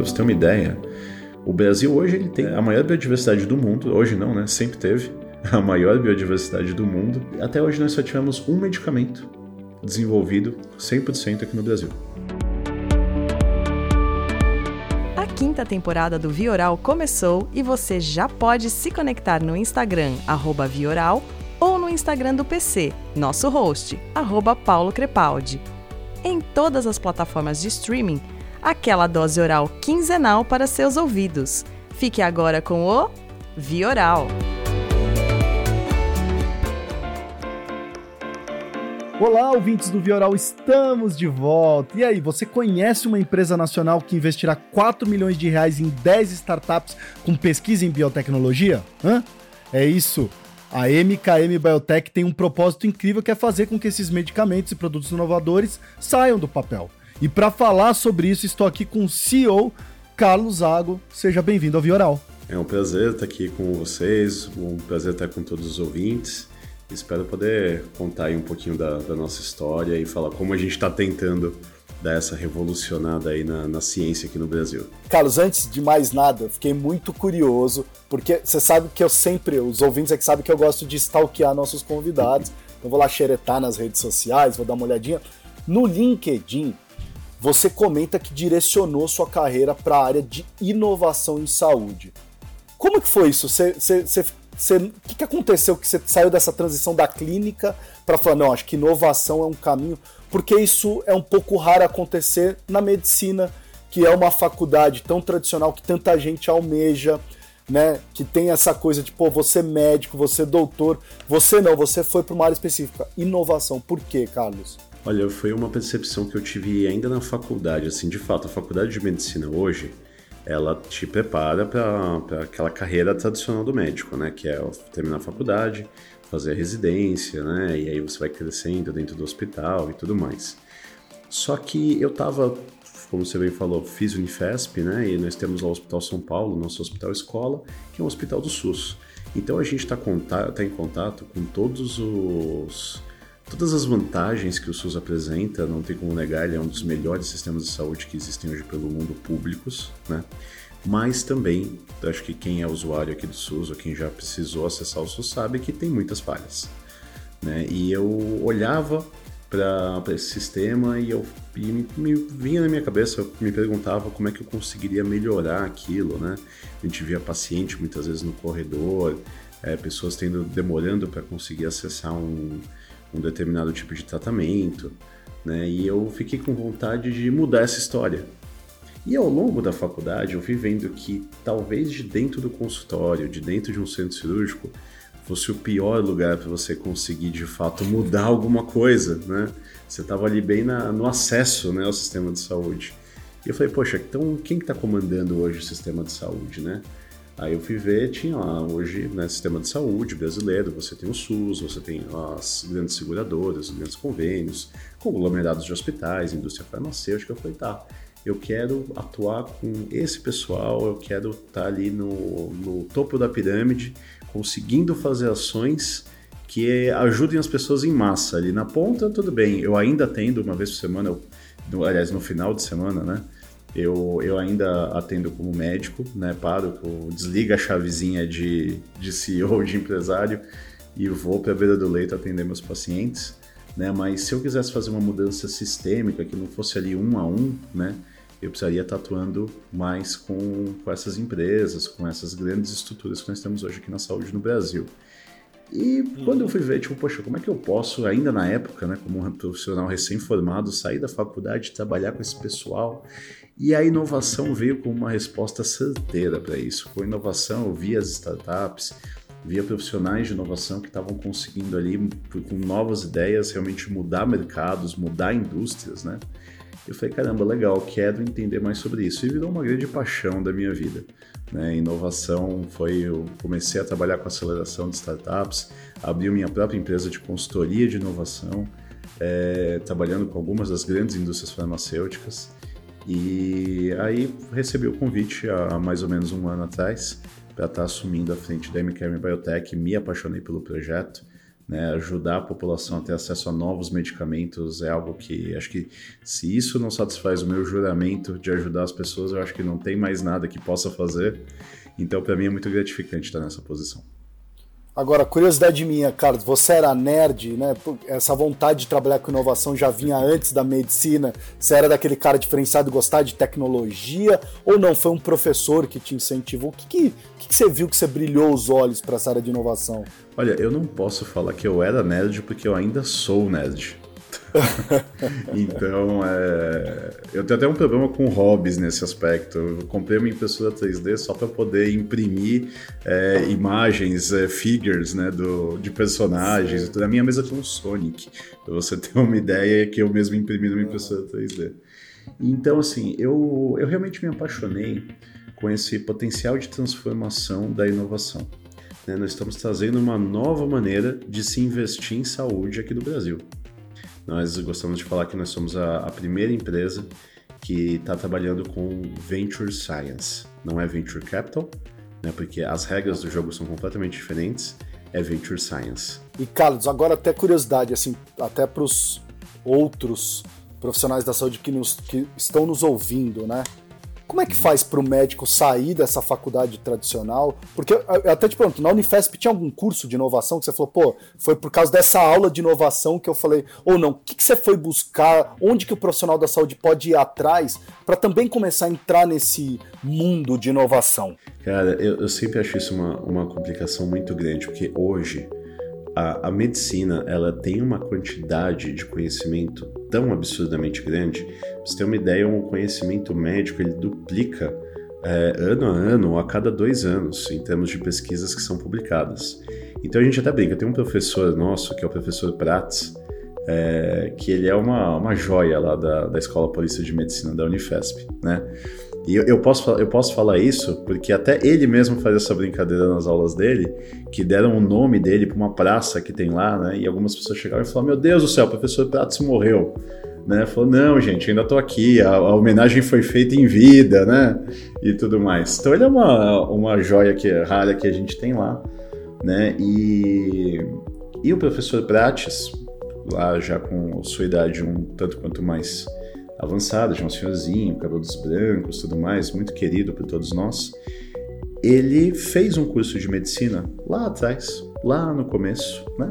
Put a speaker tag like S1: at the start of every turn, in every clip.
S1: Para você ter uma ideia, o Brasil hoje ele tem a maior biodiversidade do mundo. Hoje não, né? Sempre teve a maior biodiversidade do mundo. Até hoje nós só tivemos um medicamento desenvolvido 100% aqui no Brasil.
S2: A quinta temporada do Vioral começou e você já pode se conectar no Instagram @vioral ou no Instagram do PC, nosso host, Paulo Crepaldi. Em todas as plataformas de streaming, aquela dose oral quinzenal para seus ouvidos. Fique agora com o Vioral.
S3: Olá, ouvintes do Vioral, estamos de volta. E aí, você conhece uma empresa nacional que investirá 4 milhões de reais em 10 startups com pesquisa em biotecnologia? Hã? É isso. A MKM Biotech tem um propósito incrível que é fazer com que esses medicamentos e produtos inovadores saiam do papel. E para falar sobre isso, estou aqui com o CEO Carlos Zago. Seja bem-vindo ao Vioral.
S1: É um prazer estar aqui com vocês, um prazer estar com todos os ouvintes. Espero poder contar aí um pouquinho da, da nossa história e falar como a gente está tentando dar essa revolucionada aí na, na, ciência aqui no Brasil.
S3: Carlos, antes de mais nada, fiquei muito curioso, porque você sabe que eu sempre, os ouvintes é que sabem que eu gosto de stalkear nossos convidados, então vou lá xeretar nas redes sociais, vou dar uma olhadinha. No LinkedIn, você comenta que direcionou sua carreira para a área de inovação em saúde. Como que foi isso? O que, que aconteceu que você saiu dessa transição da clínica para falar, não, acho que inovação é um caminho, porque isso é um pouco raro acontecer na medicina, que é uma faculdade tão tradicional que tanta gente almeja, né? Que tem essa coisa de, pô, você é médico, você é doutor, você não, você foi para uma área específica. Inovação, por quê, Carlos?
S1: Olha, foi uma percepção que eu tive ainda na faculdade, assim, de fato, a faculdade de medicina hoje, ela te prepara para aquela carreira tradicional do médico, né? Que é terminar a faculdade, fazer a residência, né? E aí você vai crescendo dentro do hospital e tudo mais. Só que eu tava, como você bem falou, fiz Unifesp, né? E nós temos lá o Hospital São Paulo, nosso hospital escola, que é um hospital do SUS. Então a gente está tá em contato com todos os todas as vantagens que o SUS apresenta, não tem como negar, ele é um dos melhores sistemas de saúde que existem hoje pelo mundo públicos, né? mas também, acho que quem é usuário aqui do SUS ou quem já precisou acessar o SUS sabe que tem muitas falhas. Né? E eu olhava para esse sistema e eu e me, me, vinha na minha cabeça, eu me perguntava como é que eu conseguiria melhorar aquilo, né? A gente via paciente muitas vezes no corredor, é, pessoas tendo demorando para conseguir acessar um, um determinado tipo de tratamento, né? E eu fiquei com vontade de mudar essa história, e ao longo da faculdade eu fui vendo que talvez de dentro do consultório, de dentro de um centro cirúrgico, fosse o pior lugar para você conseguir de fato mudar alguma coisa, né? Você estava ali bem na, no acesso né, ao sistema de saúde. E eu falei, poxa, então quem que está comandando hoje o sistema de saúde, né? Aí eu fui ver, tinha lá hoje, né, sistema de saúde brasileiro, você tem o SUS, você tem as grandes seguradoras, os grandes convênios, conglomerados de hospitais, indústria farmacêutica. Eu falei, tá, eu quero atuar com esse pessoal, eu quero estar tá ali no, no topo da pirâmide, conseguindo fazer ações que ajudem as pessoas em massa. Ali na ponta, tudo bem, eu ainda atendo uma vez por semana, eu, aliás, no final de semana, né? Eu, eu ainda atendo como médico, né? Paro, eu desligo a chavezinha de, de CEO, de empresário e vou para a beira do leito atender meus pacientes. Né? Mas se eu quisesse fazer uma mudança sistêmica, que não fosse ali um a um, né? eu precisaria estar atuando mais com, com essas empresas, com essas grandes estruturas que nós temos hoje aqui na saúde no Brasil. E quando eu fui ver, tipo, poxa, como é que eu posso, ainda na época, né, como um profissional recém-formado, sair da faculdade, trabalhar com esse pessoal? E a inovação veio com uma resposta certeira para isso. Com inovação, eu vi as startups, via profissionais de inovação que estavam conseguindo ali, com novas ideias, realmente mudar mercados, mudar indústrias, né? Eu falei, caramba, legal, quero entender mais sobre isso. E virou uma grande paixão da minha vida. Né? Inovação foi, eu comecei a trabalhar com aceleração de startups, abri minha própria empresa de consultoria de inovação, é, trabalhando com algumas das grandes indústrias farmacêuticas. E aí recebi o convite há mais ou menos um ano atrás para estar assumindo a frente da MKM Biotech, me apaixonei pelo projeto, né, ajudar a população a ter acesso a novos medicamentos é algo que acho que se isso não satisfaz o meu juramento de ajudar as pessoas, eu acho que não tem mais nada que possa fazer. Então, para mim é muito gratificante estar nessa posição.
S3: Agora, curiosidade minha, Carlos, você era nerd, né? Essa vontade de trabalhar com inovação já vinha antes da medicina? Você era daquele cara diferenciado, gostar de tecnologia? Ou não? Foi um professor que te incentivou? O que, que, que você viu que você brilhou os olhos para essa área de inovação?
S1: Olha, eu não posso falar que eu era nerd porque eu ainda sou nerd. então, é... eu tenho até um problema com hobbies nesse aspecto. Eu comprei uma impressora 3D só para poder imprimir é, imagens, é, figures né, do, de personagens. Na minha mesa tem um Sonic, para você ter uma ideia que eu mesmo imprimi numa impressora 3D. Então, assim, eu, eu realmente me apaixonei com esse potencial de transformação da inovação. Né? Nós estamos trazendo uma nova maneira de se investir em saúde aqui no Brasil. Nós gostamos de falar que nós somos a, a primeira empresa que está trabalhando com Venture Science. Não é Venture Capital, né, porque as regras do jogo são completamente diferentes, é Venture Science.
S3: E Carlos, agora até curiosidade, assim, até para os outros profissionais da saúde que, nos, que estão nos ouvindo, né? Como é que faz para o médico sair dessa faculdade tradicional? Porque eu até te pergunto, na Unifesp tinha algum curso de inovação que você falou, pô, foi por causa dessa aula de inovação que eu falei, ou não, o que, que você foi buscar, onde que o profissional da saúde pode ir atrás para também começar a entrar nesse mundo de inovação?
S1: Cara, eu, eu sempre acho isso uma, uma complicação muito grande, porque hoje a, a, medicina ela tem uma quantidade de conhecimento tão absurdamente grande. Pra você ter uma ideia, um conhecimento médico ele duplica é, ano a ano a cada dois anos em termos de pesquisas que são publicadas. Então a gente até brinca, tem um professor nosso que é o professor Prats, é, que ele é uma, uma joia lá da, da Escola Polícia de Medicina da Unifesp, né? E eu, eu, posso, eu posso falar isso porque até ele mesmo faz essa brincadeira nas aulas dele, que deram o nome dele para uma praça que tem lá, né? E algumas pessoas chegaram e falaram: Meu Deus do céu, o professor Pratos morreu. Né? Falou: Não, gente, ainda estou aqui, a, a, homenagem foi feita em vida, né? E tudo mais. Então ele é uma, uma joia que, rara que a gente tem lá, né? E, e o professor Prates, lá já com sua idade um tanto quanto mais avançada, de um senhorzinho, cabelos brancos, tudo mais, muito querido por todos nós. Ele fez um curso de medicina lá atrás, lá no começo, né?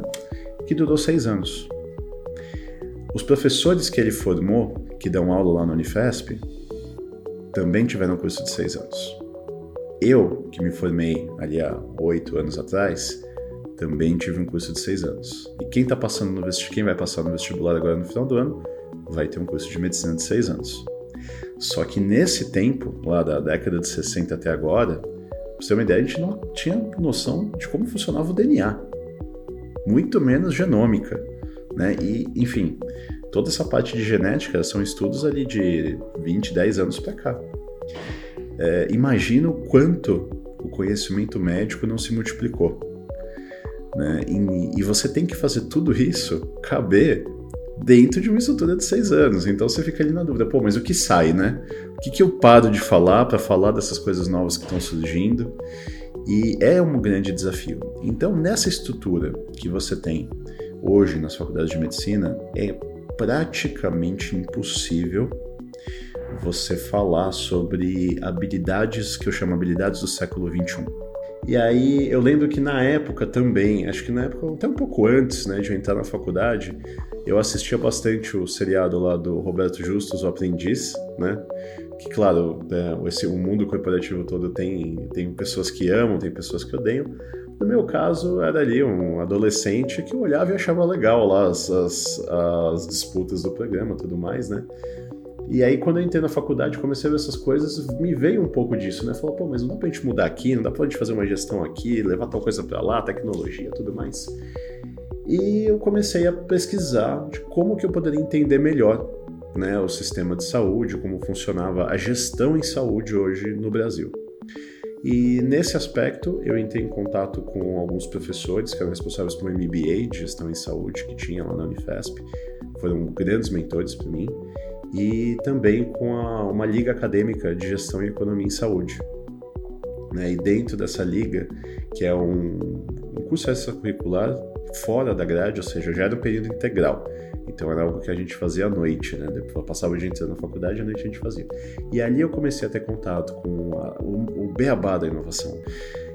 S1: Que durou seis anos. Os professores que ele formou, que dão aula lá no Unifesp, também tiveram um curso de seis anos. Eu, que me formei ali há oito anos atrás, também tive um curso de seis anos. E quem tá passando no vestibular, quem vai passar no vestibular agora no final do ano, vai ter um curso de medicina de seis anos. Só que nesse tempo, lá da década de 60 até agora, pra você ter uma ideia, a gente não tinha noção de como funcionava o DNA. Muito menos genômica. Né? E, enfim, toda essa parte de genética são estudos ali de 20, 10 anos para cá. É, imagina o quanto o conhecimento médico não se multiplicou. Né? E, e, você tem que fazer tudo isso caber dentro de uma estrutura de seis anos. Então você fica ali na dúvida, pô, mas o que sai, né? O que, que eu paro de falar para falar dessas coisas novas que estão surgindo? E é um grande desafio. Então, nessa estrutura que você tem hoje nas faculdades de medicina, é praticamente impossível você falar sobre habilidades que eu chamo habilidades do século 21. E aí eu lembro que na época também, acho que na época até um pouco antes né, de eu entrar na faculdade, eu assistia bastante o seriado lá do Roberto Justus, o Aprendiz, né? Que, claro, é, esse, o mundo corporativo todo tem, tem pessoas que amam, tem pessoas que odeiam. No meu caso, era ali um adolescente que olhava e achava legal lá as, as, as disputas do programa tudo mais, né? E aí, quando eu entrei na faculdade, comecei a ver essas coisas, me veio um pouco disso, né? Falou, pô, mas não dá pra gente mudar aqui, não dá pra gente fazer uma gestão aqui, levar tal coisa pra lá, tecnologia tudo mais. E eu comecei a pesquisar de como que eu poderia entender melhor né, o sistema de saúde, como funcionava a gestão em saúde hoje no Brasil. E nesse aspecto, eu entrei em contato com alguns professores que eram responsáveis pelo MBA de gestão em saúde que tinha lá na Unifesp. Foram grandes mentores para mim. E também com a, uma liga acadêmica de gestão e economia em saúde. Né? E dentro dessa liga, que é um, um curso extracurricular fora da grade, ou seja, já era um período integral. Então era algo que a gente fazia à noite, né? Depois passava o dia inteiro na faculdade, à noite a gente fazia. E ali eu comecei a ter contato com a, o, o beabá da inovação.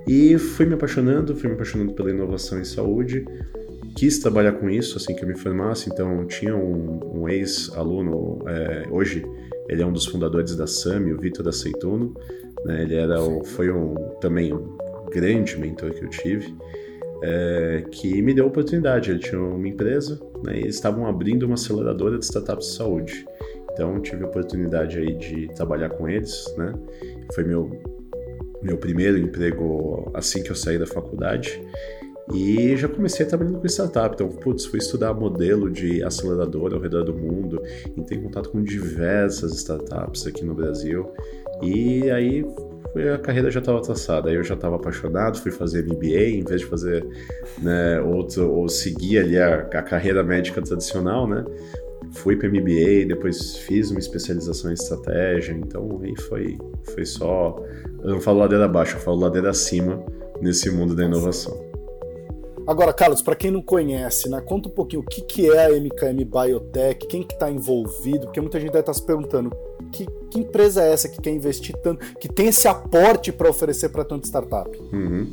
S1: E fui me apaixonando, fui me apaixonando pela inovação em saúde, quis trabalhar com isso assim que eu me formasse, então tinha um, um ex-aluno, é, hoje ele é um dos fundadores da SAMI, o Vitor Aceituno, né? ele era o, foi um, também um grande mentor que eu tive, é, que me deu a oportunidade, ele tinha uma empresa, né, e eles estavam abrindo uma aceleradora de startups de saúde, então tive a oportunidade aí de trabalhar com eles, né, foi meu meu primeiro emprego assim que eu saí da faculdade. E já comecei trabalhando com startup. Então, putz, fui estudar modelo de aceleradora ao redor do mundo, entrei em contato com diversas startups aqui no Brasil. E aí a carreira já estava traçada. Aí eu já estava apaixonado, fui fazer MBA em vez de fazer né, outro, ou seguir ali a, a carreira médica tradicional, né? Fui para MBA, depois fiz uma especialização em estratégia. Então aí foi, foi só eu não falo ladeira abaixo, eu falo ladeira acima nesse mundo da inovação.
S3: Agora, Carlos, para quem não conhece, né, conta um pouquinho o que, que é a MKM Biotech, quem que está envolvido, porque muita gente deve estar tá se perguntando que, que, empresa é essa que quer investir tanto, que tem esse aporte para oferecer para tanta startup?
S1: Uhum.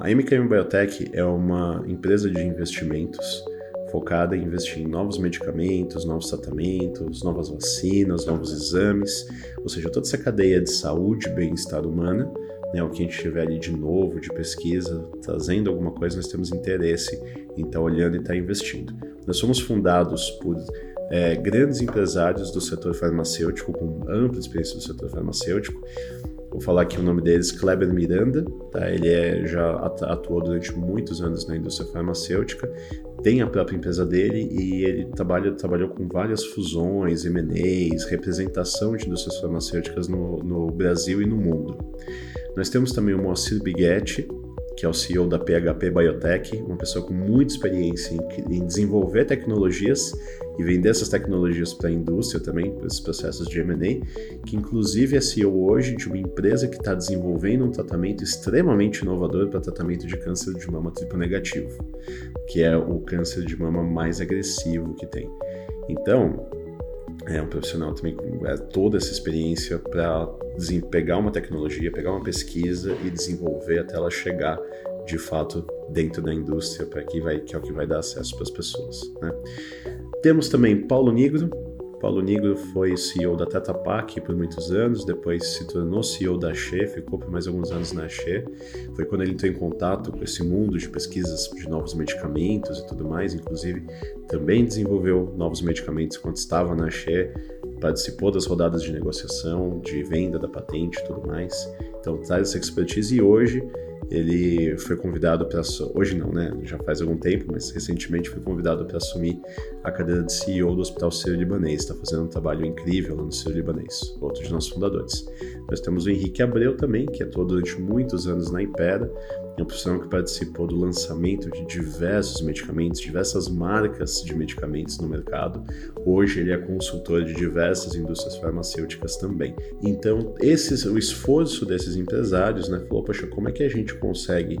S1: A MKM Biotech é uma empresa de investimentos focada em investir em novos medicamentos, novos tratamentos, novas vacinas, novos exames, ou seja, toda essa cadeia de saúde e bem-estar humana, né, o que a gente tiver ali de novo, de pesquisa, trazendo alguma coisa, nós temos interesse em estar tá olhando e estar tá investindo. Nós somos fundados por é, grandes empresários do setor farmacêutico, com ampla experiência do setor farmacêutico, Vou falar aqui o nome deles, Kleber Miranda, tá? Ele é, já atuou durante muitos anos na indústria farmacêutica, tem a própria empresa dele e ele trabalha, trabalhou com várias fusões, M&As, representação de indústrias farmacêuticas no, no Brasil e no mundo. Nós temos também o Moacir Biguetti, que é o CEO da PHP Biotech, uma pessoa com muita experiência em, em desenvolver tecnologias e vender essas tecnologias para a indústria também, para esses processos de M&A, que inclusive é CEO hoje de uma empresa que está desenvolvendo um tratamento extremamente inovador para tratamento de câncer de mama triplo negativo, que é o câncer de mama mais agressivo que tem. Então, é um profissional também com é, toda essa experiência para pegar uma tecnologia, pegar uma pesquisa e desenvolver até ela chegar de fato dentro da indústria para que vai que é o que vai dar acesso para as pessoas. Né? Temos também Paulo Nigro, Paulo Nigro foi CEO da Pak por muitos anos, depois se tornou CEO da She, ficou por mais alguns anos na She. Foi quando ele entrou em contato com esse mundo de pesquisas de novos medicamentos e tudo mais, inclusive também desenvolveu novos medicamentos quando estava na She, participou das rodadas de negociação, de venda da patente e tudo mais. Então traz essa expertise e hoje ele foi convidado para hoje não, né? Já faz algum tempo, mas recentemente foi convidado para assumir a cadeira de CEO do Hospital Sírio-Libanês. Está fazendo um trabalho incrível lá no Sírio-Libanês, outro de nossos fundadores. Nós temos o Henrique Abreu também, que atuou durante muitos anos na Impera, é um profissional que participou do lançamento de diversos medicamentos, diversas marcas de medicamentos no mercado. Hoje ele é consultor de diversas indústrias farmacêuticas também. Então, esses, o esforço desses empresários, né, falou, poxa, como é que a gente consegue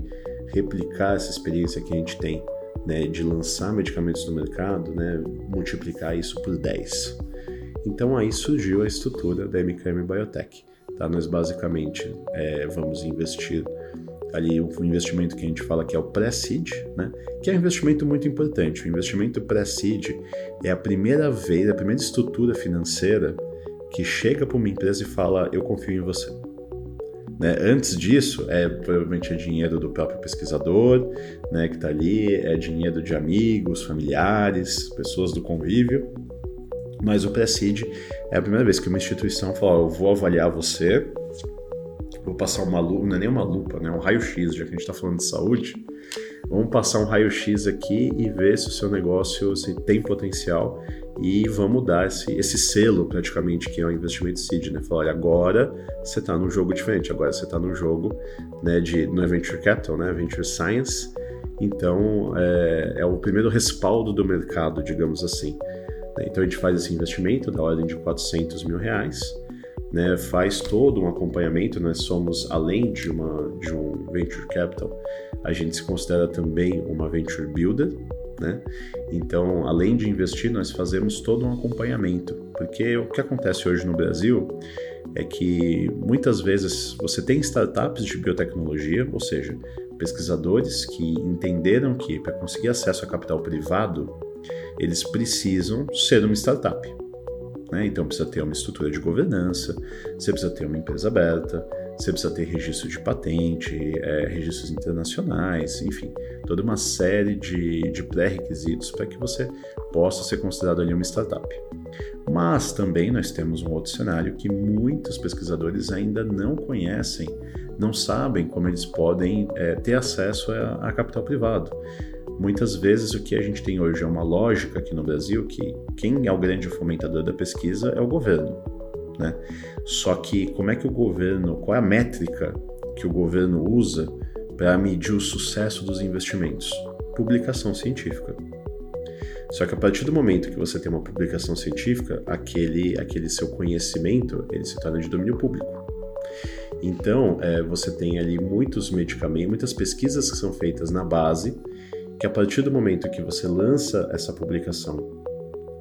S1: replicar essa experiência que a gente tem né, de lançar medicamentos no mercado, né, multiplicar isso por 10. Então aí surgiu a estrutura da MKM Biotech. Tá? Nós basicamente é, vamos investir ali o investimento que a gente fala que é o pré-seed, né? que é um investimento muito importante. O investimento pré-seed é a primeira vez, a primeira estrutura financeira que chega para uma empresa e fala: Eu confio em você. Né? Antes disso, é provavelmente é dinheiro do próprio pesquisador, né, que está ali, é dinheiro de amigos, familiares, pessoas do convívio. Mas o pré-seed é a primeira vez que uma instituição fala: Eu vou avaliar você, vou passar uma lupa, não é nem uma lupa, né, um raio-x, já que a gente está falando de saúde. Vamos passar um raio-x aqui e ver se o seu negócio se tem potencial e vamos dar esse, esse selo praticamente que é o investimento seed, né? Falar, olha, agora você está num jogo diferente, agora você está num jogo né, de não é venture capital, né? Venture science. Então é, é o primeiro respaldo do mercado, digamos assim. Né? Então a gente faz esse investimento da ordem de 400 mil reais. Né, faz todo um acompanhamento. Nós somos, além de, uma, de um venture capital, a gente se considera também uma venture builder, né? Então, além de investir, nós fazemos todo um acompanhamento, porque o que acontece hoje no Brasil é que muitas vezes você tem startups de biotecnologia, ou seja, pesquisadores que entenderam que para conseguir acesso a capital privado, eles precisam ser uma startup. Né? Então precisa ter uma estrutura de governança, você precisa ter uma empresa aberta, você precisa ter registro de patente, é, registros internacionais, enfim, toda uma série de, de pré-requisitos para que você possa ser considerado ali uma startup. Mas também nós temos um outro cenário que muitos pesquisadores ainda não conhecem, não sabem como eles podem é, ter acesso a, a capital privado. Muitas vezes o que a gente tem hoje é uma lógica aqui no Brasil que quem é o grande fomentador da pesquisa é o governo. Né? Só que como é que o governo, qual é a métrica que o governo usa para medir o sucesso dos investimentos? Publicação científica. Só que a partir do momento que você tem uma publicação científica, aquele, aquele seu conhecimento ele se torna de domínio público. Então, é, você tem ali muitos medicamentos, muitas pesquisas que são feitas na base que a partir do momento que você lança essa publicação,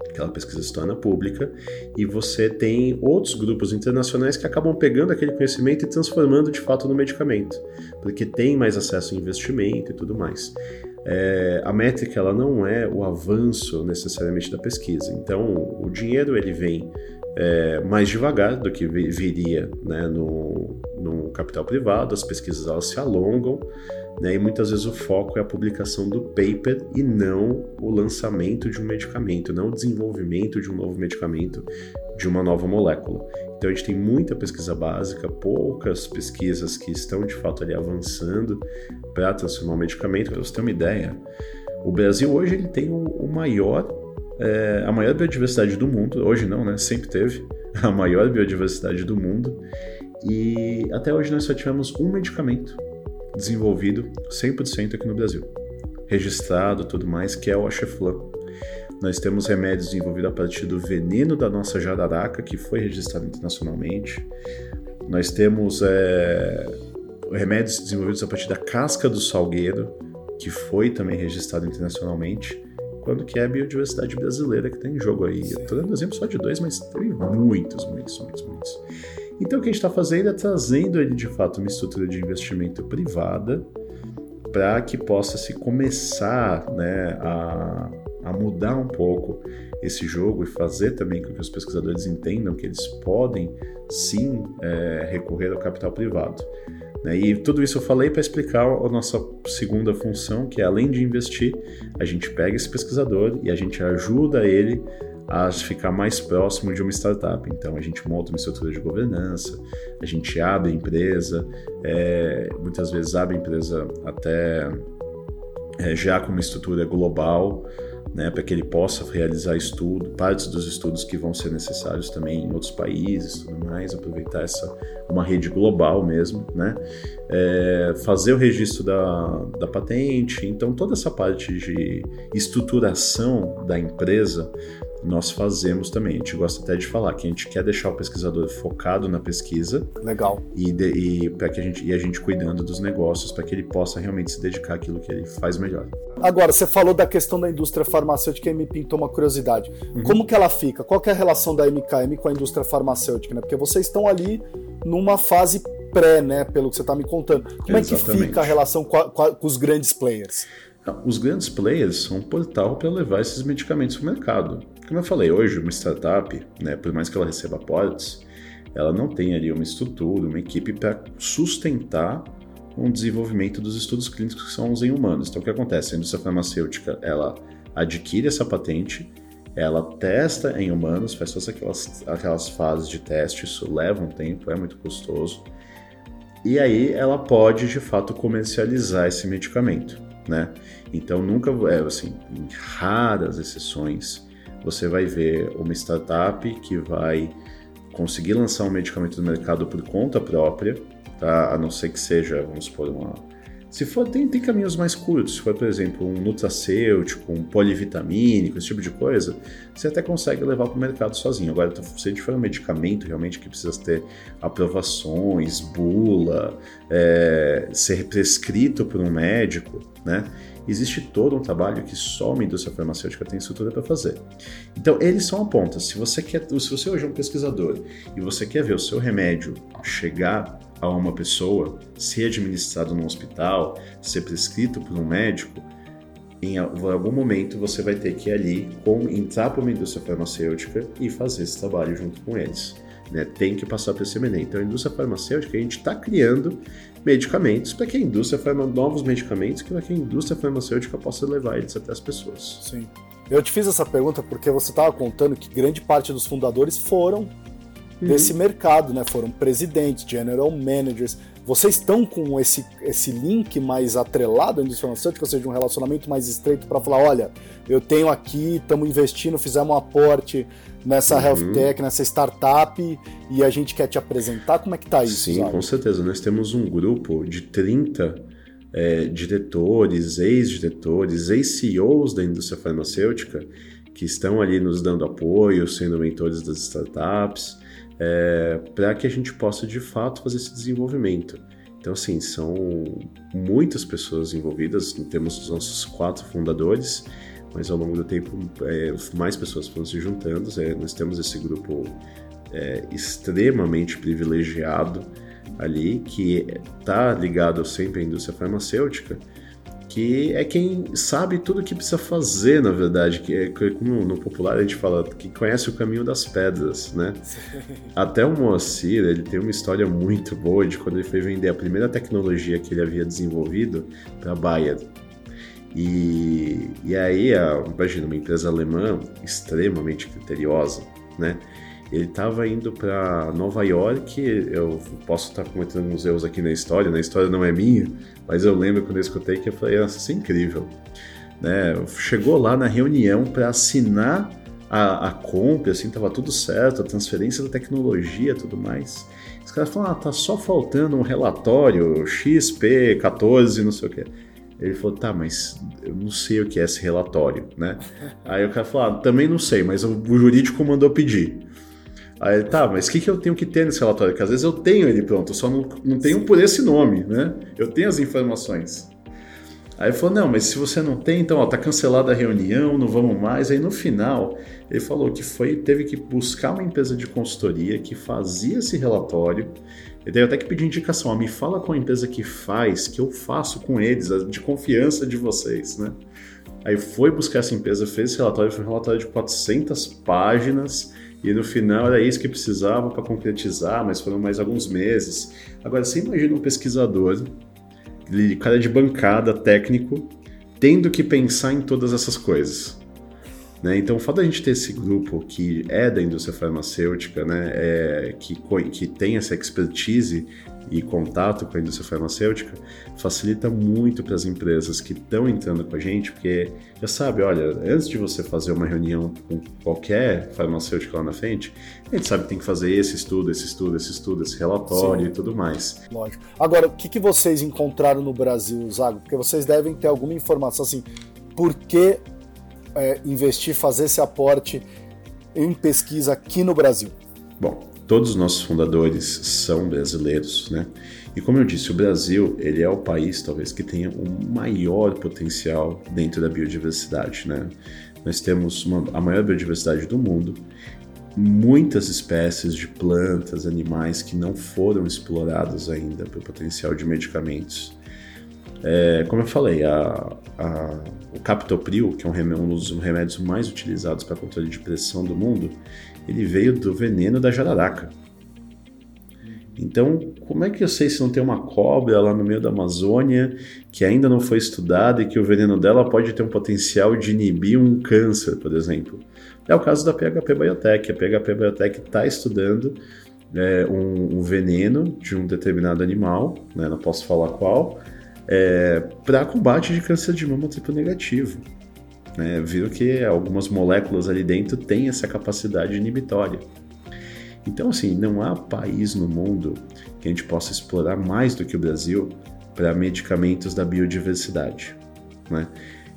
S1: aquela pesquisa se torna pública e você tem outros grupos internacionais que acabam pegando aquele conhecimento e transformando de fato no medicamento, porque tem mais acesso a investimento e tudo mais. É, a métrica ela não é o avanço necessariamente da pesquisa, então o dinheiro ele vem é, mais devagar do que viria né, no, no capital privado, as pesquisas elas se alongam, né? E muitas vezes o foco é a publicação do paper e não o lançamento de um medicamento, não o desenvolvimento de um novo medicamento, de uma nova molécula. Então a gente tem muita pesquisa básica, poucas pesquisas que estão de fato ali avançando para transformar um medicamento. Para você ter uma ideia, o Brasil hoje ele tem o, maior, é, a maior biodiversidade do mundo. Hoje não, né? Sempre teve a maior biodiversidade do mundo. E até hoje nós só tivemos um medicamento desenvolvido 100% aqui no Brasil, registrado tudo mais, que é o Acheflan. Nós temos remédios desenvolvidos a partir do veneno da nossa jararaca, que foi registrado internacionalmente. Nós temos é, remédios desenvolvidos a partir da casca do salgueiro, que foi também registrado internacionalmente. Quando que é a biodiversidade brasileira que está em jogo aí. Estou dando exemplo só de dois, mas tem muitos, muitos, muitos, muitos. Então, o que a gente está fazendo é trazendo ele de fato uma estrutura de investimento privada para que possa se começar né, a, a mudar um pouco esse jogo e fazer também com que os pesquisadores entendam que eles podem sim é, recorrer ao capital privado. Né? E tudo isso eu falei para explicar a nossa segunda função, que é além de investir, a gente pega esse pesquisador e a gente ajuda ele a ficar mais próximo de uma startup. Então a gente monta uma estrutura de governança, a gente abre a empresa, é, muitas vezes abre a empresa até é, já com uma estrutura global, né, para que ele possa realizar estudo, partes dos estudos que vão ser necessários também em outros países, tudo mais, aproveitar essa uma rede global mesmo, né, é, fazer o registro da, da patente, então toda essa parte de estruturação da empresa nós fazemos também. A gente gosta até de falar que a gente quer deixar o pesquisador focado na pesquisa.
S3: Legal.
S1: E, de, e para que a gente e a gente cuidando dos negócios para que ele possa realmente se dedicar àquilo que ele faz melhor.
S3: Agora, você falou da questão da indústria farmacêutica e me pintou uma curiosidade. Uhum. Como que ela fica? Qual é a relação da MKM com a indústria farmacêutica? Né? Porque vocês estão ali numa fase pré, né? Pelo que você está me contando. Como Exatamente. é que fica a relação com, a, com os grandes players?
S1: Os grandes players são um portal para levar esses medicamentos para o mercado. Como eu falei, hoje uma startup, né, por mais que ela receba aportes, ela não tem ali uma estrutura, uma equipe para sustentar um desenvolvimento dos estudos clínicos que são em humanos. Então, o que acontece? A indústria farmacêutica, ela adquire essa patente, ela testa em humanos, faz todas aquelas, aquelas fases de teste, isso leva um tempo, é muito custoso, e aí ela pode, de fato, comercializar esse medicamento, né? Então, nunca, é, assim, em raras exceções, você vai ver uma startup que vai conseguir lançar um medicamento no mercado por conta própria, tá? a não ser que seja, vamos supor, uma, Se for, tem, tem caminhos mais curtos. Se for, por exemplo, um nutracêutico, um polivitamínico, esse tipo de coisa, você até consegue levar para o mercado sozinho. Agora, se a gente for um medicamento realmente que precisa ter aprovações, bula, é, ser prescrito por um médico, né? Existe todo um trabalho que só uma indústria farmacêutica tem estrutura para fazer. Então, eles são a ponta. Se você quer, se você hoje é um pesquisador e você quer ver o seu remédio chegar a uma pessoa, ser administrado num hospital, ser prescrito por um médico, em algum momento você vai ter que ir ali com, entrar para uma indústria farmacêutica e fazer esse trabalho junto com eles. Né? Tem que passar para esse MNE. Então, a indústria farmacêutica, a gente está criando medicamentos para que a indústria novos medicamentos para que a indústria farmacêutica possa levar eles até as pessoas.
S3: Sim. Eu te fiz essa pergunta porque você estava contando que grande parte dos fundadores foram uhum. desse mercado, né? Foram presidentes, general managers. Vocês estão com esse, esse link mais atrelado à indústria farmacêutica, ou seja, um relacionamento mais estreito para falar, olha, eu tenho aqui, estamos investindo, fizemos um aporte nessa uhum. health tech, nessa startup, e a gente quer te apresentar. Como é que tá isso?
S1: Sim, sabe? com certeza. Nós temos um grupo de 30 é, diretores, ex-diretores, ex-CEOs da indústria farmacêutica que estão ali nos dando apoio, sendo mentores das startups é, para que a gente possa de fato fazer esse desenvolvimento. Então, assim, são muitas pessoas envolvidas, temos os nossos quatro fundadores, mas ao longo do tempo é, mais pessoas foram se juntando. É, nós temos esse grupo é, extremamente privilegiado ali, que está ligado sempre à indústria farmacêutica, que é quem sabe tudo o que precisa fazer, na verdade, que é como no popular a gente fala, que conhece o caminho das pedras, né? Até o Moacir, ele tem uma história muito boa de quando ele foi vender a primeira tecnologia que ele havia desenvolvido para a Bayer. E, e aí, a, imagina, uma empresa alemã extremamente criteriosa, né? Ele estava indo para Nova York. Eu posso estar cometendo museus aqui na história, na história não é minha, mas eu lembro quando eu escutei que eu falei: nossa, isso é incrível. Né? Chegou lá na reunião para assinar a, a compra, assim, tava tudo certo, a transferência da tecnologia tudo mais. Os caras falaram: ah, tá só faltando um relatório XP14, não sei o que. Ele falou, tá, mas eu não sei o que é esse relatório, né? Aí o cara falou, ah, também não sei, mas o jurídico mandou pedir. Aí, tá, mas o que, que eu tenho que ter nesse relatório? Porque às vezes eu tenho ele pronto, eu só não, não tenho por esse nome, né? Eu tenho as informações. Aí ele falou, não, mas se você não tem, então, ó, tá cancelada a reunião, não vamos mais. Aí no final, ele falou que foi, teve que buscar uma empresa de consultoria que fazia esse relatório. Ele teve até que pedir indicação, ó, me fala com a empresa que faz, que eu faço com eles, de confiança de vocês, né? Aí foi buscar essa empresa, fez esse relatório, foi um relatório de 400 páginas, e no final era isso que precisava para concretizar, mas foram mais alguns meses. Agora, você imagina um pesquisador, cara de bancada, técnico, tendo que pensar em todas essas coisas. Né? Então, o fato da gente ter esse grupo que é da indústria farmacêutica, né, é, que, que tem essa expertise e contato com a indústria farmacêutica facilita muito para as empresas que estão entrando com a gente, porque já sabe, olha, antes de você fazer uma reunião com qualquer farmacêutico lá na frente, a gente sabe que tem que fazer esse estudo, esse estudo, esse estudo, esse relatório Sim. e tudo mais.
S3: Lógico. Agora, o que, que vocês encontraram no Brasil, Zago? Porque vocês devem ter alguma informação assim, por que é, investir, fazer esse aporte em pesquisa aqui no Brasil?
S1: Bom, todos os nossos fundadores são brasileiros, né? E como eu disse, o Brasil ele é o país talvez que tenha o um maior potencial dentro da biodiversidade, né? Nós temos uma, a maior biodiversidade do mundo, muitas espécies de plantas, animais que não foram exploradas ainda pelo potencial de medicamentos. É, como eu falei, a, a, o captopril, que é um, um dos remédios mais utilizados para controle de pressão do mundo, ele veio do veneno da jararaca. Então, como é que eu sei se não tem uma cobra lá no meio da Amazônia que ainda não foi estudada e que o veneno dela pode ter um potencial de inibir um câncer, por exemplo? É o caso da PHP Biotech. A PHP Biotech está estudando é, um, um, veneno de um determinado animal, né, não posso falar qual, é, para combate de câncer de mama triplo negativo. Né? Viram que algumas moléculas ali dentro têm essa capacidade inibitória. Então, assim, não há país no mundo que a gente possa explorar mais do que o Brasil para medicamentos da biodiversidade. Né?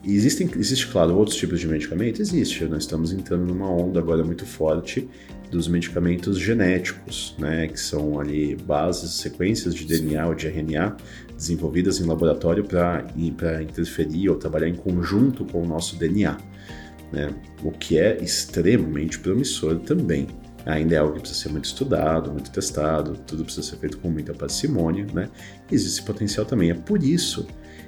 S1: Existem, existe, claro, outros tipos de medicamento? Existe. Nós estamos entrando numa onda agora muito forte dos medicamentos genéticos, né, que são ali bases, sequências de DNA ou de RNA desenvolvidas em laboratório para interferir ou trabalhar em conjunto com o nosso DNA, né, o que é extremamente promissor também. Ainda é algo que precisa ser muito estudado, muito testado, tudo precisa ser feito com muita parcimônia, né? Existe potencial também. É por isso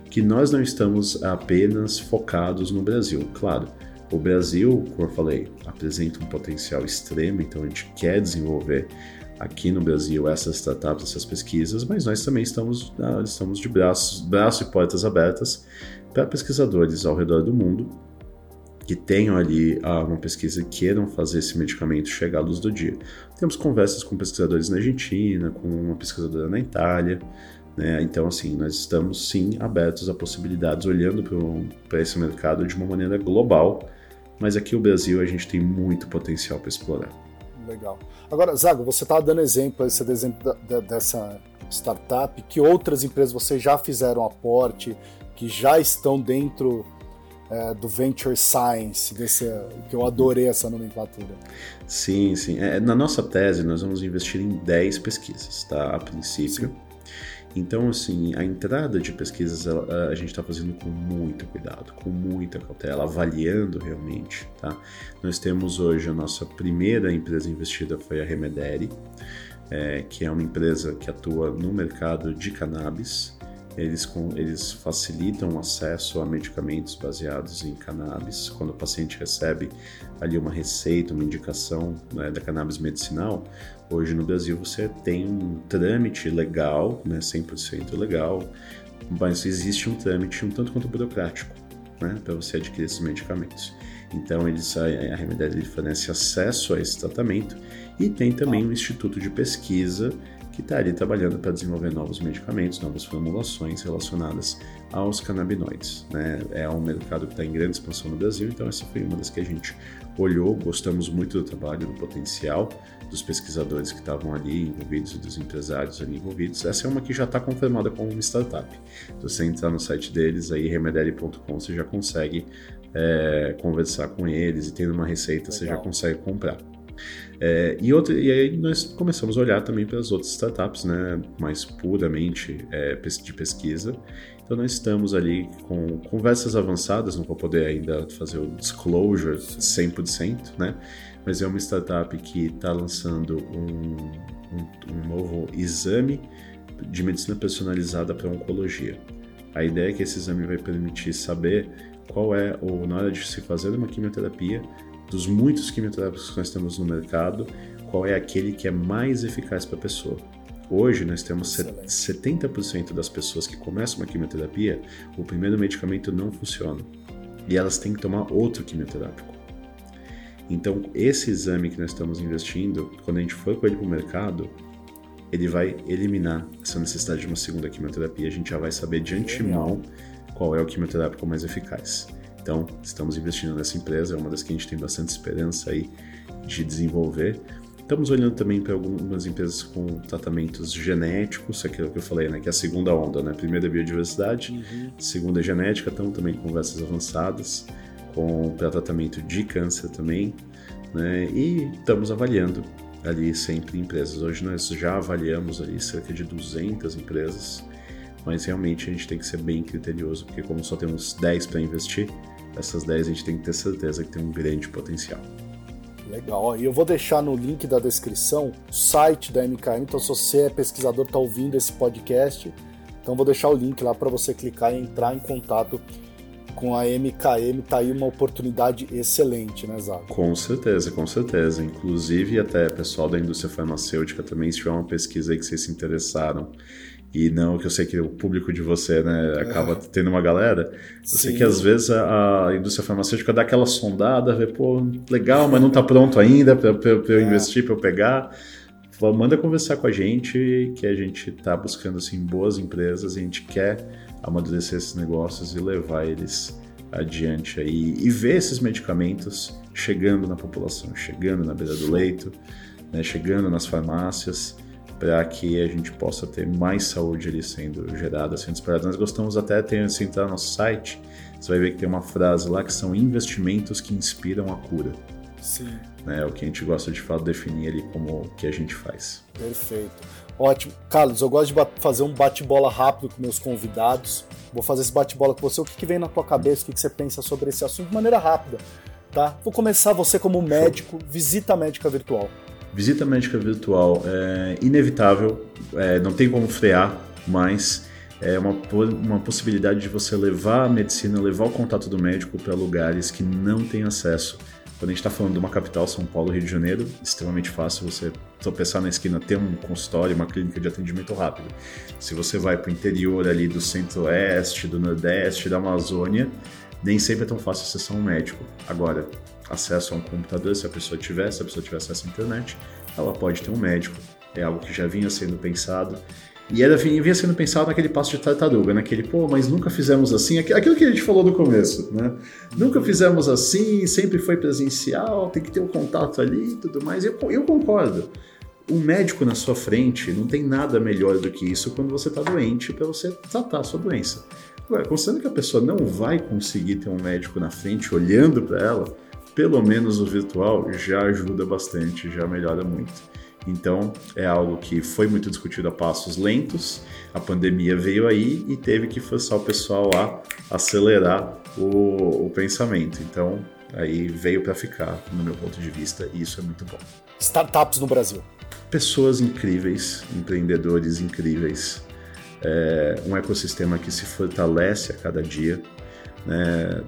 S1: que nós não estamos apenas focados no Brasil. Claro, o Brasil, como eu falei, apresenta um potencial extremo, então a gente quer desenvolver aqui no Brasil essas startups, essas pesquisas, mas nós também estamos, ah, estamos de braços, braços e portas abertas para pesquisadores ao redor do mundo que tenham ali ah, uma pesquisa e queiram fazer esse medicamento chegar à luz do dia. Temos conversas com pesquisadores na Argentina, com uma pesquisadora na Itália, né? Então, assim, nós estamos sim abertos a possibilidades, olhando para esse mercado de uma maneira global, mas aqui no Brasil a gente tem muito potencial para explorar.
S3: Legal. Agora, Zago, você estava dando exemplo, esse exemplo da, da, dessa startup, que outras empresas você já fizeram aporte, que já estão dentro é, do Venture Science, desse, que eu adorei essa nomenclatura.
S1: Sim, sim. É, na nossa tese, nós vamos investir em 10 pesquisas, tá? A princípio. Sim. Então, assim, a entrada de pesquisas a, a gente está fazendo com muito cuidado, com muita cautela, avaliando realmente, tá? Nós temos hoje a nossa primeira empresa investida foi a Remedere, é, que é uma empresa que atua no mercado de cannabis. Eles, com, eles facilitam o acesso a medicamentos baseados em cannabis. Quando o paciente recebe ali uma receita, uma indicação né, da cannabis medicinal, Hoje no Brasil você tem um trâmite legal, né, 100% legal, mas existe um trâmite um tanto quanto burocrático né, para você adquirir esses medicamentos. Então eles, a, a Remedade fornece acesso a esse tratamento e tem também um instituto de pesquisa que está ali trabalhando para desenvolver novos medicamentos, novas formulações relacionadas aos canabinoides. Né? É um mercado que está em grande expansão no Brasil, então essa foi uma das que a gente olhou, gostamos muito do trabalho, do potencial dos pesquisadores que estavam ali envolvidos e dos empresários ali envolvidos. Essa é uma que já está confirmada como uma startup. Se você entrar no site deles, aí remedere.com, você já consegue é, conversar com eles e tendo uma receita, Legal. você já consegue comprar. É, e, outra, e aí nós começamos a olhar também para as outras startups, né, mais puramente é, de pesquisa. Então nós estamos ali com conversas avançadas, não vou poder ainda fazer o disclosure 100%, né? Mas é uma startup que está lançando um, um, um novo exame de medicina personalizada para oncologia. A ideia é que esse exame vai permitir saber qual é, ou na hora de se fazer uma quimioterapia, dos muitos quimioterápicos que nós temos no mercado, qual é aquele que é mais eficaz para a pessoa. Hoje nós temos Excelente. 70% das pessoas que começam uma quimioterapia, o primeiro medicamento não funciona. E elas têm que tomar outro quimioterápico. Então, esse exame que nós estamos investindo, quando a gente for com ele para o mercado, ele vai eliminar essa necessidade de uma segunda quimioterapia. A gente já vai saber de antemão qual é o quimioterápico mais eficaz. Então, estamos investindo nessa empresa, é uma das que a gente tem bastante esperança aí de desenvolver. Estamos olhando também para algumas empresas com tratamentos genéticos, aquilo que eu falei, né, que é a segunda onda, né? Primeira é biodiversidade, uhum. segunda é genética, estamos também com conversas avançadas com para tratamento de câncer também, né? E estamos avaliando ali sempre empresas. Hoje nós já avaliamos ali cerca de 200 empresas, mas realmente a gente tem que ser bem criterioso, porque como só temos 10 para investir, essas 10 a gente tem que ter certeza que tem um grande potencial.
S3: Legal. E eu vou deixar no link da descrição o site da MKM. Então, se você é pesquisador, está ouvindo esse podcast, então vou deixar o link lá para você clicar e entrar em contato com a MKM. Tá aí uma oportunidade excelente, né, Zago?
S1: Com certeza, com certeza. Inclusive, até pessoal da indústria farmacêutica também, se tiver uma pesquisa aí que vocês se interessaram e não que eu sei que o público de você né, acaba tendo uma galera. Eu Sim. sei que às vezes a, a, indústria farmacêutica dá aquela sondada, vê, pô, legal, mas não está pronto ainda para eu é. investir, para eu pegar. Manda conversar com a gente, que a gente está buscando assim, boas empresas, a gente quer amadurecer esses negócios e levar eles adiante aí e ver esses medicamentos chegando na população, chegando na beira do leito, né, chegando nas farmácias para que a gente possa ter mais saúde ali sendo gerada, sendo disparada. Nós gostamos até de se entrar no nosso site, você vai ver que tem uma frase lá que são investimentos que inspiram a cura.
S3: Sim.
S1: É o que a gente gosta de fato definir ali como o que a gente faz.
S3: Perfeito. Ótimo. Carlos, eu gosto de fazer um bate-bola rápido com meus convidados. Vou fazer esse bate-bola com você. O que, que vem na tua cabeça? O que, que você pensa sobre esse assunto de maneira rápida? Tá? Vou começar você como médico, visita médica virtual.
S1: Visita médica virtual é inevitável, é, não tem como frear, mas é uma, uma possibilidade de você levar a medicina, levar o contato do médico para lugares que não têm acesso. Quando a gente está falando de uma capital, São Paulo, Rio de Janeiro, extremamente fácil você tropeçar na esquina, ter um consultório, uma clínica de atendimento rápido. Se você vai para o interior ali do centro-oeste, do nordeste, da Amazônia, nem sempre é tão fácil acessar um médico. Agora, acesso a um computador, se a pessoa tiver, se a pessoa tiver acesso à internet, ela pode ter um médico. É algo que já vinha sendo pensado. E era, vinha sendo pensado naquele passo de tartaruga, naquele, pô, mas nunca fizemos assim, aquilo que a gente falou no começo, né? Nunca fizemos assim, sempre foi presencial, tem que ter um contato ali e tudo mais. Eu, eu concordo. Um médico na sua frente não tem nada melhor do que isso quando você está doente para você tratar a sua doença. Agora, considerando que a pessoa não vai conseguir ter um médico na frente olhando para ela, pelo menos o virtual já ajuda bastante, já melhora muito. Então, é algo que foi muito discutido a passos lentos. A pandemia veio aí e teve que forçar o pessoal a acelerar o, o pensamento. Então, aí veio para ficar, no meu ponto de vista, e isso é muito bom.
S3: Startups no Brasil.
S1: Pessoas incríveis, empreendedores incríveis, é um ecossistema que se fortalece a cada dia. Né?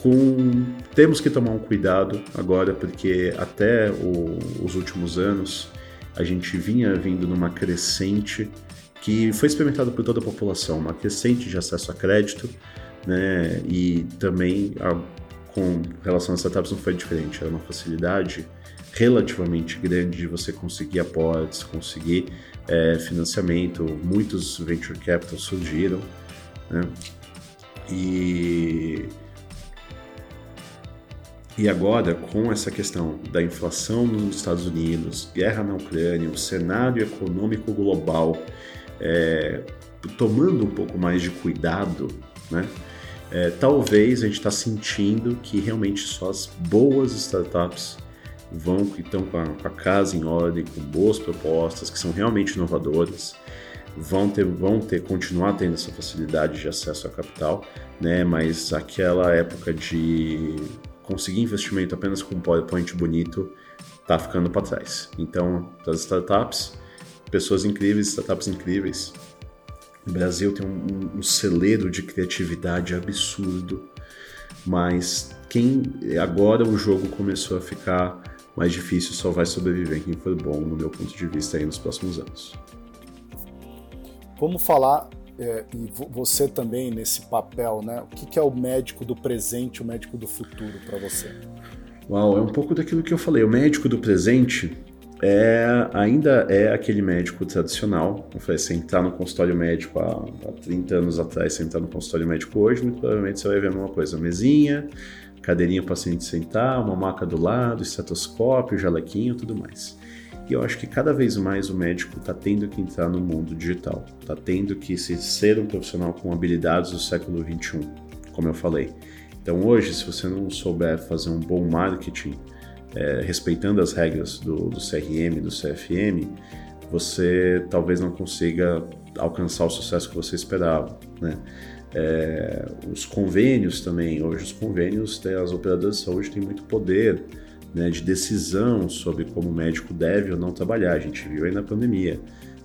S1: Com, temos que tomar um cuidado agora, porque até o, os últimos anos a gente vinha vindo numa crescente que foi experimentada por toda a população, uma crescente de acesso a crédito, né? E também a, com relação às startups não foi diferente, era uma facilidade relativamente grande de você conseguir aportes, conseguir é, financiamento, muitos venture capital surgiram, né? E e agora, com essa questão da inflação nos Estados Unidos, guerra na Ucrânia, o cenário econômico global é, tomando um pouco mais de cuidado, né? É, talvez a gente está sentindo que realmente só as boas startups vão que estão com com a casa em ordem, com boas propostas, que são realmente inovadoras, vão ter, vão ter, continuar tendo essa facilidade de acesso a capital, né? Mas aquela época de conseguir investimento apenas com um PowerPoint bonito está ficando para trás. Então, das startups, pessoas incríveis, startups incríveis. O Brasil tem um, um celeiro de criatividade absurdo, mas quem agora o jogo começou a ficar mais difícil só vai sobreviver quem for bom, no meu ponto de vista, aí nos próximos anos.
S3: Vamos falar é, e você também nesse papel, né? O que, que é o médico do presente, o médico do futuro para você?
S1: Uau, é um pouco daquilo que eu falei. O médico do presente é, ainda é aquele médico tradicional. Eu falei, você entrar no consultório médico há, há 30 anos atrás, você entrar no consultório médico hoje, muito provavelmente você vai ver a mesma coisa. Mesinha, cadeirinha para o paciente sentar, uma maca do lado, estetoscópio, jalequinho, tudo mais. E eu acho que cada vez mais o médico está tendo que entrar no mundo digital, está tendo que se, ser um profissional com habilidades do século XXI, como eu falei. Então hoje, se você não souber fazer um bom marketing, é, respeitando as regras do, do CRM, do CFM, você talvez não consiga alcançar o sucesso que você esperava, né? É, os convênios também, hoje os convênios, as operadoras de saúde têm muito poder né, de decisão sobre como o médico deve ou não trabalhar. A gente viu aí na pandemia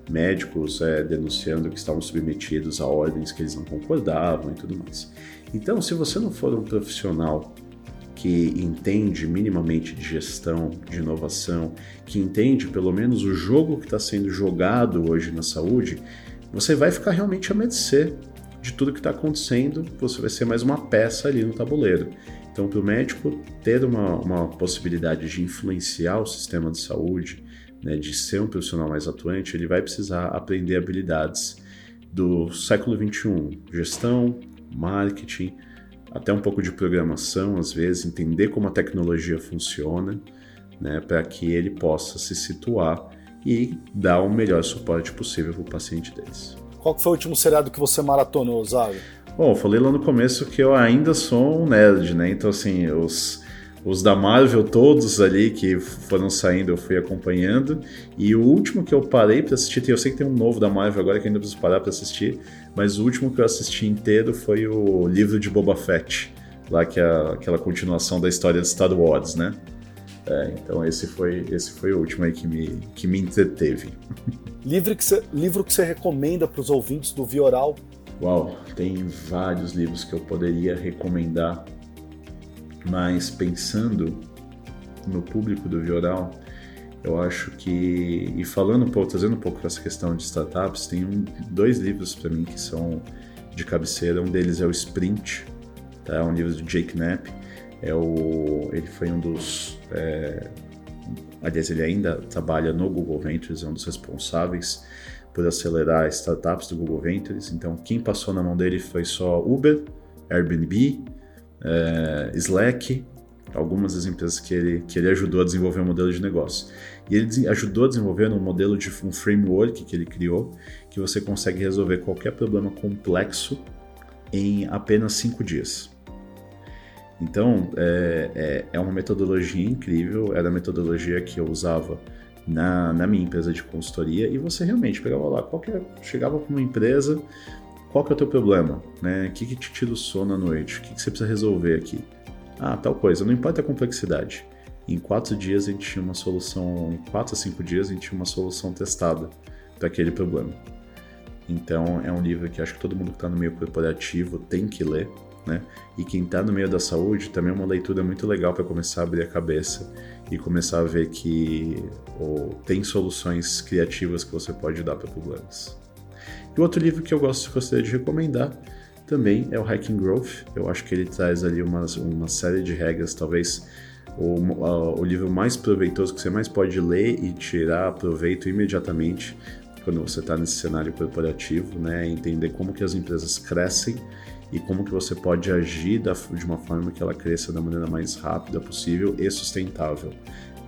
S1: médicos é, denunciando que estavam submetidos a ordens que eles não concordavam e tudo mais. Então, se você não for um profissional que entende minimamente de gestão, de inovação, que entende pelo menos o jogo que está sendo jogado hoje na saúde, você vai ficar realmente a mercê de tudo que está acontecendo, você vai ser mais uma peça ali no tabuleiro. Então, para o médico ter uma, uma possibilidade de influenciar o sistema de saúde, né, de ser um profissional mais atuante, ele vai precisar aprender habilidades do século XXI, gestão, marketing, até um pouco de programação, às vezes, entender como a tecnologia funciona, né, para que ele possa se situar e dar o melhor suporte possível para o paciente deles.
S3: Qual foi o último seriado que você maratonou, Zago?
S1: Bom, eu falei lá no começo que eu ainda sou um nerd, né? Então, assim, os, os da Marvel todos ali que foram saindo eu fui acompanhando. E o último que eu parei para assistir, eu sei que tem um novo da Marvel agora que ainda preciso parar para assistir, mas o último que eu assisti inteiro foi o livro de Boba Fett, lá que é aquela continuação da história de Star Wars, né? É, então esse foi, esse foi o último aí que me, que me entreteve.
S3: Livro que você, recomenda para os ouvintes do Vioral
S1: Uau, tem vários livros que eu poderia recomendar, mas pensando no público do Vioral, eu acho que, e falando um pouco, trazendo um pouco essa questão de startups, tem um, dois livros para mim que são de cabeceira. Um deles é o Sprint, tá? um livro do Jake Knapp. É o, ele foi um dos. É, aliás, ele ainda trabalha no Google Ventures, é um dos responsáveis por acelerar startups do Google Ventures. Então, quem passou na mão dele foi só Uber, Airbnb, é, Slack, algumas das empresas que ele, que ele ajudou a desenvolver um modelo de negócio. E ele ajudou a desenvolver um modelo de um framework que ele criou, que você consegue resolver qualquer problema complexo em apenas cinco dias. Então, é, é, é uma metodologia incrível, era a metodologia que eu usava na, na minha empresa de consultoria e você realmente pegava lá, qualquer, chegava para uma empresa, qual que é o teu problema? Né? O que, que te tira o sono à noite? O que, que você precisa resolver aqui? Ah, tal coisa, não importa a complexidade. Em quatro dias a gente tinha uma solução, em quatro a cinco dias a gente tinha uma solução testada para aquele problema. Então é um livro que acho que todo mundo que está no meio corporativo tem que ler, né? E quem está no meio da saúde também é uma leitura muito legal para começar a abrir a cabeça e começar a ver que tem soluções criativas que você pode dar para problemas. E o outro livro que eu gosto, gostaria de recomendar também é o Hacking Growth. Eu acho que ele traz ali uma, uma série de regras, talvez o, o livro mais proveitoso que você mais pode ler e tirar proveito imediatamente quando você está nesse cenário corporativo, né? Entender como que as empresas crescem e como que você pode agir da, de uma forma que ela cresça da maneira mais rápida possível e sustentável,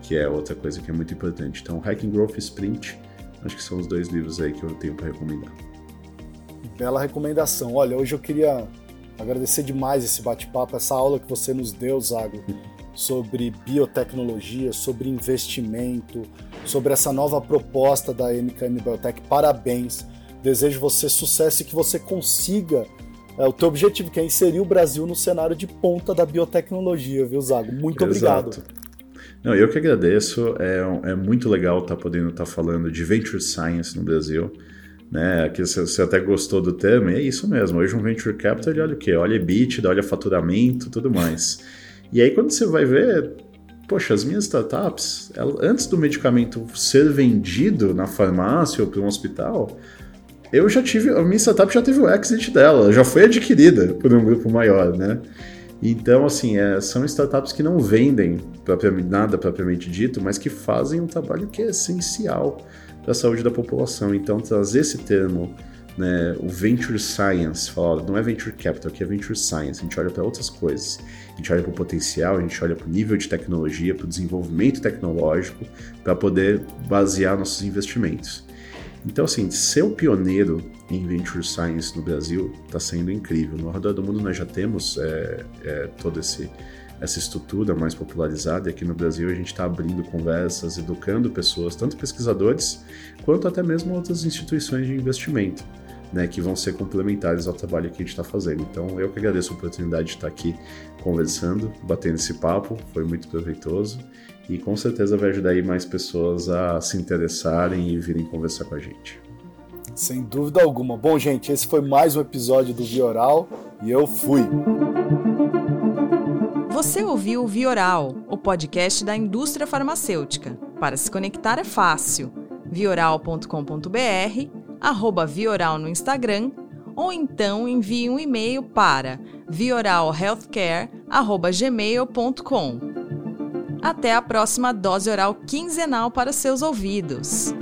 S1: que é outra coisa que é muito importante. Então, Hacking Growth e Sprint, acho que são os dois livros aí que eu tenho para recomendar.
S3: Bela recomendação. Olha, hoje eu queria agradecer demais esse bate-papo, essa aula que você nos deu, Zago, sobre biotecnologia, sobre investimento, sobre essa nova proposta da MKM Biotech. Parabéns. Desejo você sucesso e que você consiga é, o teu objetivo, que é inserir o Brasil no cenário de ponta da biotecnologia, viu, Zago? Muito Exato. obrigado.
S1: Não, eu que agradeço. É, é muito legal estar tá podendo estar tá falando de Venture Science no Brasil. Né, que você até gostou do termo, é isso mesmo. Hoje um Venture Capital ele olha o quê? Olha EBITDA, olha faturamento, tudo mais. E aí quando você vai ver, poxa, as minhas startups, ela, antes do medicamento ser vendido na farmácia ou para um hospital, eu já tive, a minha startup já teve o exit dela, já foi adquirida por um grupo maior, né? Então, assim, é, são startups que não vendem propriamente, nada propriamente dito, mas que fazem um trabalho que é essencial para a saúde da população. Então, trazer esse termo, né, o Venture Science, falar, não é Venture Capital, aqui é Venture Science, a gente olha para outras coisas. A gente olha para o potencial, a gente olha para o nível de tecnologia, para o desenvolvimento tecnológico, para poder basear nossos investimentos. Então, assim, ser o pioneiro em Venture Science no Brasil está sendo incrível. No redor do mundo nós já temos é, é, toda essa estrutura mais popularizada e aqui no Brasil a gente está abrindo conversas, educando pessoas, tanto pesquisadores quanto até mesmo outras instituições de investimento. Né, que vão ser complementares ao trabalho que a gente está fazendo. Então, eu que agradeço a oportunidade de estar aqui conversando, batendo esse papo, foi muito proveitoso e com certeza vai ajudar aí mais pessoas a se interessarem e virem conversar com a gente.
S3: Sem dúvida alguma. Bom, gente, esse foi mais um episódio do Vioral e eu fui.
S2: Você ouviu o Vioral, o podcast da indústria farmacêutica. Para se conectar é fácil. vioral.com.br, arroba Vioral no Instagram, ou então envie um e-mail para vioralhealthcare.gmail.com. Até a próxima dose oral quinzenal para seus ouvidos.